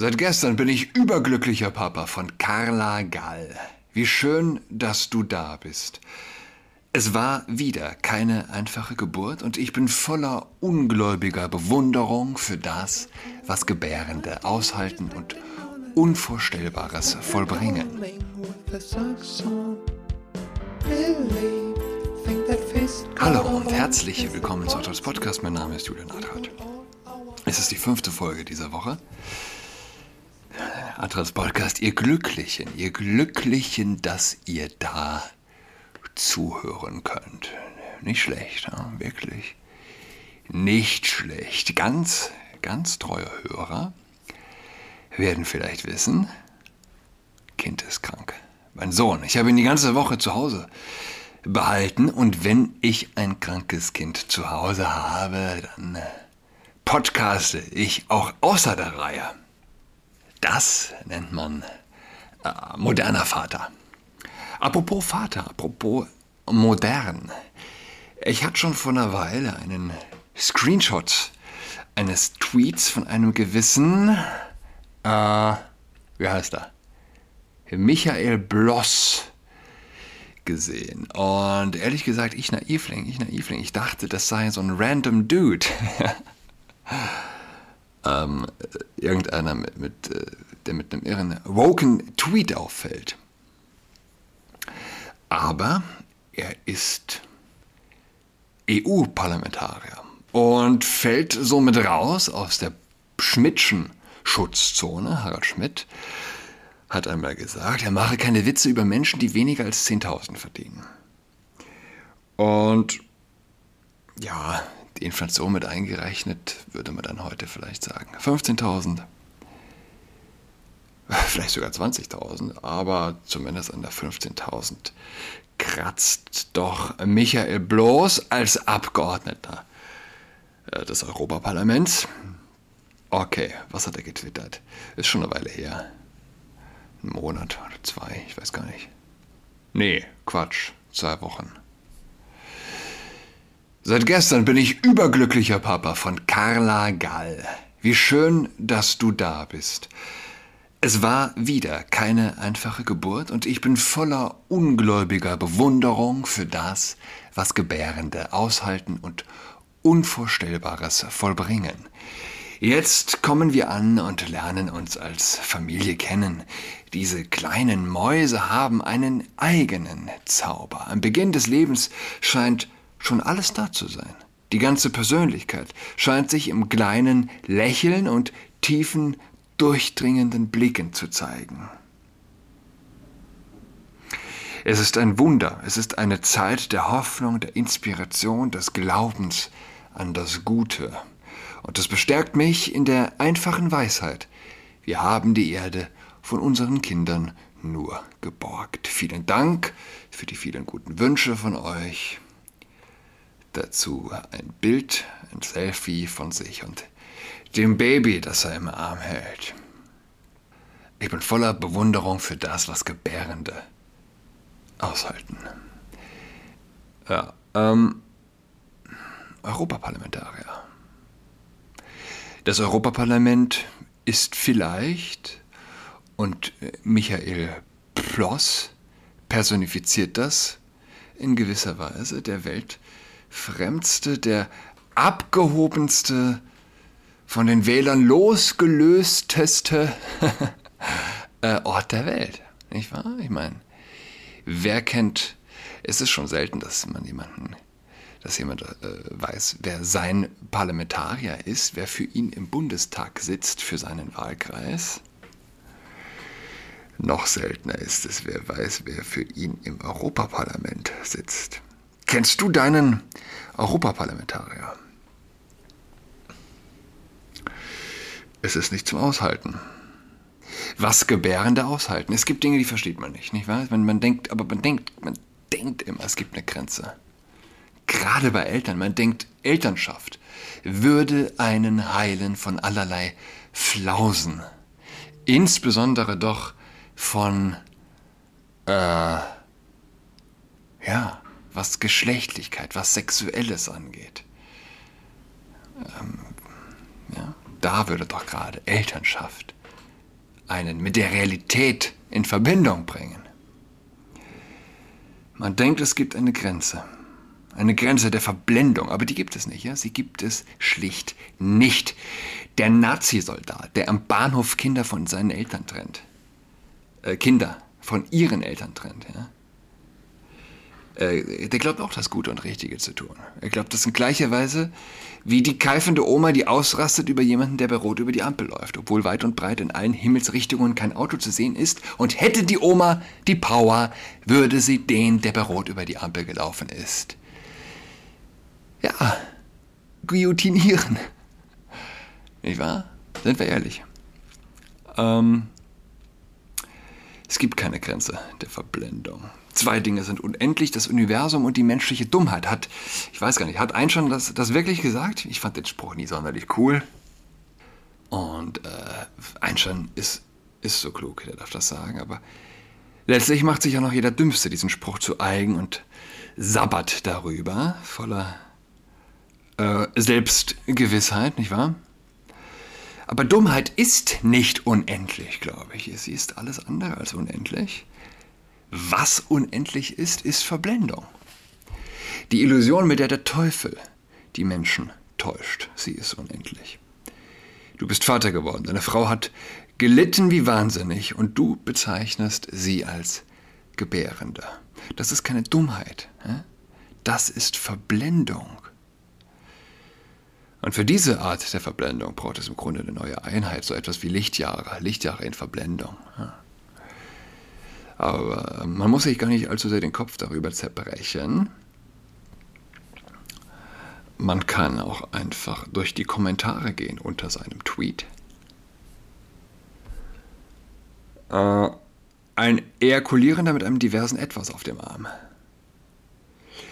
Seit gestern bin ich überglücklicher Papa von Carla Gall. Wie schön, dass du da bist. Es war wieder keine einfache Geburt und ich bin voller ungläubiger Bewunderung für das, was Gebärende aushalten und Unvorstellbares vollbringen. Hallo und herzlich willkommen zu Autos Podcast. Mein Name ist Julian Adrat. Es ist die fünfte Folge dieser Woche. Adrats Podcast, ihr Glücklichen, ihr Glücklichen, dass ihr da zuhören könnt. Nicht schlecht, ja, wirklich. Nicht schlecht. Ganz, ganz treue Hörer werden vielleicht wissen, Kind ist krank. Mein Sohn, ich habe ihn die ganze Woche zu Hause behalten und wenn ich ein krankes Kind zu Hause habe, dann podcaste ich auch außer der Reihe. Das nennt man äh, moderner Vater. Apropos Vater, apropos modern. Ich hatte schon vor einer Weile einen Screenshot eines Tweets von einem gewissen, äh, wie heißt er? Michael Bloss gesehen. Und ehrlich gesagt, ich Naivling, ich Naivling, ich dachte, das sei so ein random Dude. ähm, irgendeiner, mit, mit, äh, der mit einem irren woken Tweet auffällt. Aber er ist EU-Parlamentarier und fällt somit raus aus der Schmidtschen Schutzzone. Harald Schmidt hat einmal gesagt, er mache keine Witze über Menschen, die weniger als 10.000 verdienen. Und ja, die Inflation mit eingerechnet, würde man dann heute vielleicht sagen 15.000, vielleicht sogar 20.000, aber zumindest an der 15.000 kratzt doch Michael Bloß als Abgeordneter äh, des Europaparlaments. Okay, was hat er getwittert? Ist schon eine Weile her. Ein Monat oder zwei, ich weiß gar nicht. Nee, Quatsch, zwei Wochen. Seit gestern bin ich überglücklicher Papa von Carla Gall. Wie schön, dass du da bist. Es war wieder keine einfache Geburt und ich bin voller ungläubiger Bewunderung für das, was Gebärende aushalten und Unvorstellbares vollbringen. Jetzt kommen wir an und lernen uns als Familie kennen. Diese kleinen Mäuse haben einen eigenen Zauber. Am Beginn des Lebens scheint schon alles da zu sein. Die ganze Persönlichkeit scheint sich im kleinen Lächeln und tiefen, durchdringenden Blicken zu zeigen. Es ist ein Wunder, es ist eine Zeit der Hoffnung, der Inspiration, des Glaubens an das Gute. Und es bestärkt mich in der einfachen Weisheit, wir haben die Erde von unseren Kindern nur geborgt. Vielen Dank für die vielen guten Wünsche von euch. Dazu ein Bild, ein Selfie von sich und dem Baby, das er im Arm hält. Ich bin voller Bewunderung für das, was Gebärende aushalten. Ja, ähm, Europaparlamentarier. Das Europaparlament ist vielleicht, und Michael Ploss personifiziert das in gewisser Weise, der Welt fremdste, der abgehobenste, von den Wählern losgelösteste äh, Ort der Welt. Nicht wahr? Ich meine, wer kennt, es ist schon selten, dass man jemanden, dass jemand äh, weiß, wer sein Parlamentarier ist, wer für ihn im Bundestag sitzt, für seinen Wahlkreis. Noch seltener ist es, wer weiß, wer für ihn im Europaparlament sitzt. Kennst du deinen Europaparlamentarier? Es ist nicht zum Aushalten. Was Gebärende aushalten. Es gibt Dinge, die versteht man nicht, nicht wahr? Man, man denkt, aber man denkt, man denkt immer, es gibt eine Grenze. Gerade bei Eltern, man denkt, Elternschaft würde einen heilen von allerlei Flausen. Insbesondere doch von, äh, ja, was Geschlechtlichkeit, was Sexuelles angeht. Ähm, ja, da würde doch gerade Elternschaft einen mit der Realität in Verbindung bringen. Man denkt, es gibt eine Grenze. Eine Grenze der Verblendung, aber die gibt es nicht. Ja? Sie gibt es schlicht nicht. Der Nazisoldat, der am Bahnhof Kinder von seinen Eltern trennt. Äh, Kinder von ihren Eltern trennt. Ja? Äh, der glaubt auch das Gute und Richtige zu tun. Er glaubt das in gleicher Weise wie die keifende Oma, die ausrastet über jemanden, der bei Rot über die Ampel läuft, obwohl weit und breit in allen Himmelsrichtungen kein Auto zu sehen ist. Und hätte die Oma die Power, würde sie den, der bei Rot über die Ampel gelaufen ist. Ja, guillotinieren. Nicht wahr? Sind wir ehrlich. Ähm, es gibt keine Grenze der Verblendung. Zwei Dinge sind unendlich, das Universum und die menschliche Dummheit. Hat, ich weiß gar nicht, hat Einstein das, das wirklich gesagt? Ich fand den Spruch nie sonderlich cool. Und äh, Einstein ist, ist so klug, der darf das sagen, aber letztlich macht sich ja noch jeder Dümmste diesen Spruch zu eigen und sabbert darüber, voller äh, Selbstgewissheit, nicht wahr? Aber Dummheit ist nicht unendlich, glaube ich. Sie ist alles andere als unendlich. Was unendlich ist, ist Verblendung. Die Illusion, mit der der Teufel die Menschen täuscht, sie ist unendlich. Du bist Vater geworden, deine Frau hat gelitten wie wahnsinnig und du bezeichnest sie als Gebärende. Das ist keine Dummheit, das ist Verblendung. Und für diese Art der Verblendung braucht es im Grunde eine neue Einheit, so etwas wie Lichtjahre, Lichtjahre in Verblendung. Aber man muss sich gar nicht allzu sehr den Kopf darüber zerbrechen. Man kann auch einfach durch die Kommentare gehen unter seinem Tweet. Äh, ein Ejakulierender mit einem diversen Etwas auf dem Arm.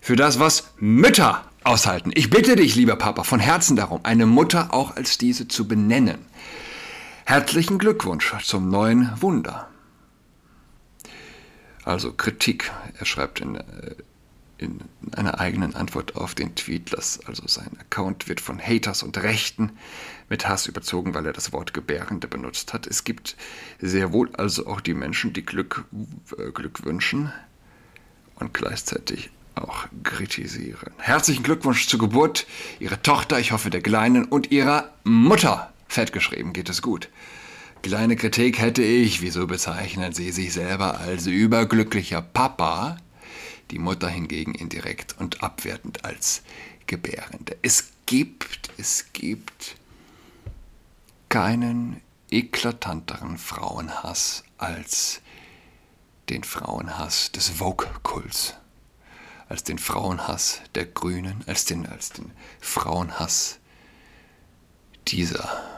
Für das, was Mütter aushalten. Ich bitte dich, lieber Papa, von Herzen darum, eine Mutter auch als diese zu benennen. Herzlichen Glückwunsch zum neuen Wunder. Also Kritik. Er schreibt in, äh, in einer eigenen Antwort auf den Tweet, dass also sein Account wird von Haters und Rechten mit Hass überzogen, weil er das Wort Gebärende benutzt hat. Es gibt sehr wohl also auch die Menschen, die Glück, äh, Glück wünschen und gleichzeitig auch kritisieren. Herzlichen Glückwunsch zur Geburt Ihrer Tochter, ich hoffe der Kleinen, und Ihrer Mutter. Fett geschrieben, geht es gut. Kleine Kritik hätte ich, wieso bezeichnen Sie sich selber als überglücklicher Papa, die Mutter hingegen indirekt und abwertend als Gebärende. Es gibt, es gibt keinen eklatanteren Frauenhass als den Frauenhass des Vogue-Kults. Als den Frauenhass der Grünen, als den, als den Frauenhass dieser,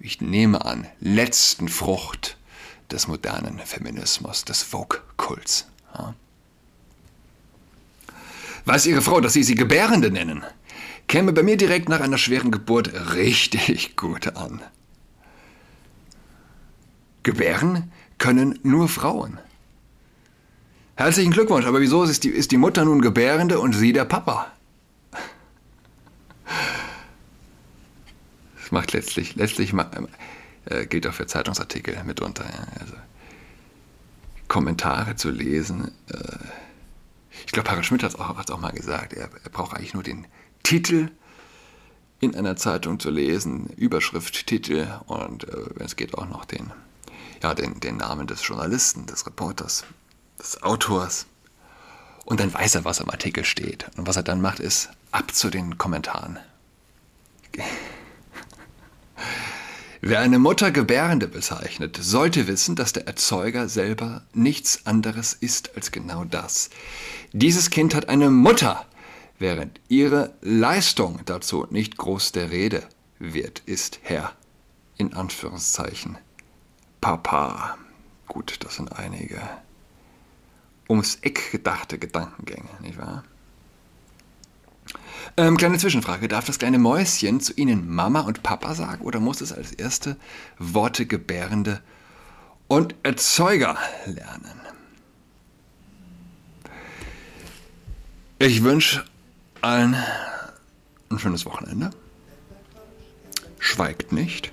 ich nehme an, letzten Frucht des modernen Feminismus, des Vogue-Kults. Ja. Weiß Ihre Frau, dass Sie sie Gebärende nennen? Käme bei mir direkt nach einer schweren Geburt richtig gut an. Gebären können nur Frauen. Herzlichen Glückwunsch, aber wieso ist die, ist die Mutter nun Gebärende und sie der Papa? Macht letztlich, letztlich äh, gilt auch für Zeitungsartikel mitunter. Ja. Also, Kommentare zu lesen. Äh, ich glaube, Harald Schmidt hat es auch, auch, mal gesagt. Er, er braucht eigentlich nur den Titel in einer Zeitung zu lesen, Überschrift, Titel und äh, wenn es geht auch noch den, ja, den, den Namen des Journalisten, des Reporters des Autors. Und dann weiß er, was am Artikel steht. Und was er dann macht, ist ab zu den Kommentaren. Wer eine Mutter Gebärende bezeichnet, sollte wissen, dass der Erzeuger selber nichts anderes ist als genau das. Dieses Kind hat eine Mutter, während ihre Leistung dazu nicht groß der Rede wird, ist Herr. In Anführungszeichen. Papa. Gut, das sind einige ums Eck gedachte Gedankengänge, nicht wahr? Ähm, kleine Zwischenfrage. Darf das kleine Mäuschen zu Ihnen Mama und Papa sagen oder muss es als erste Worte gebärende und Erzeuger lernen? Ich wünsche allen ein schönes Wochenende. Schweigt nicht.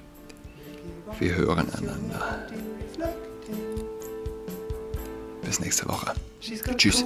Wir hören einander. Bis nächste Woche. Tschüss.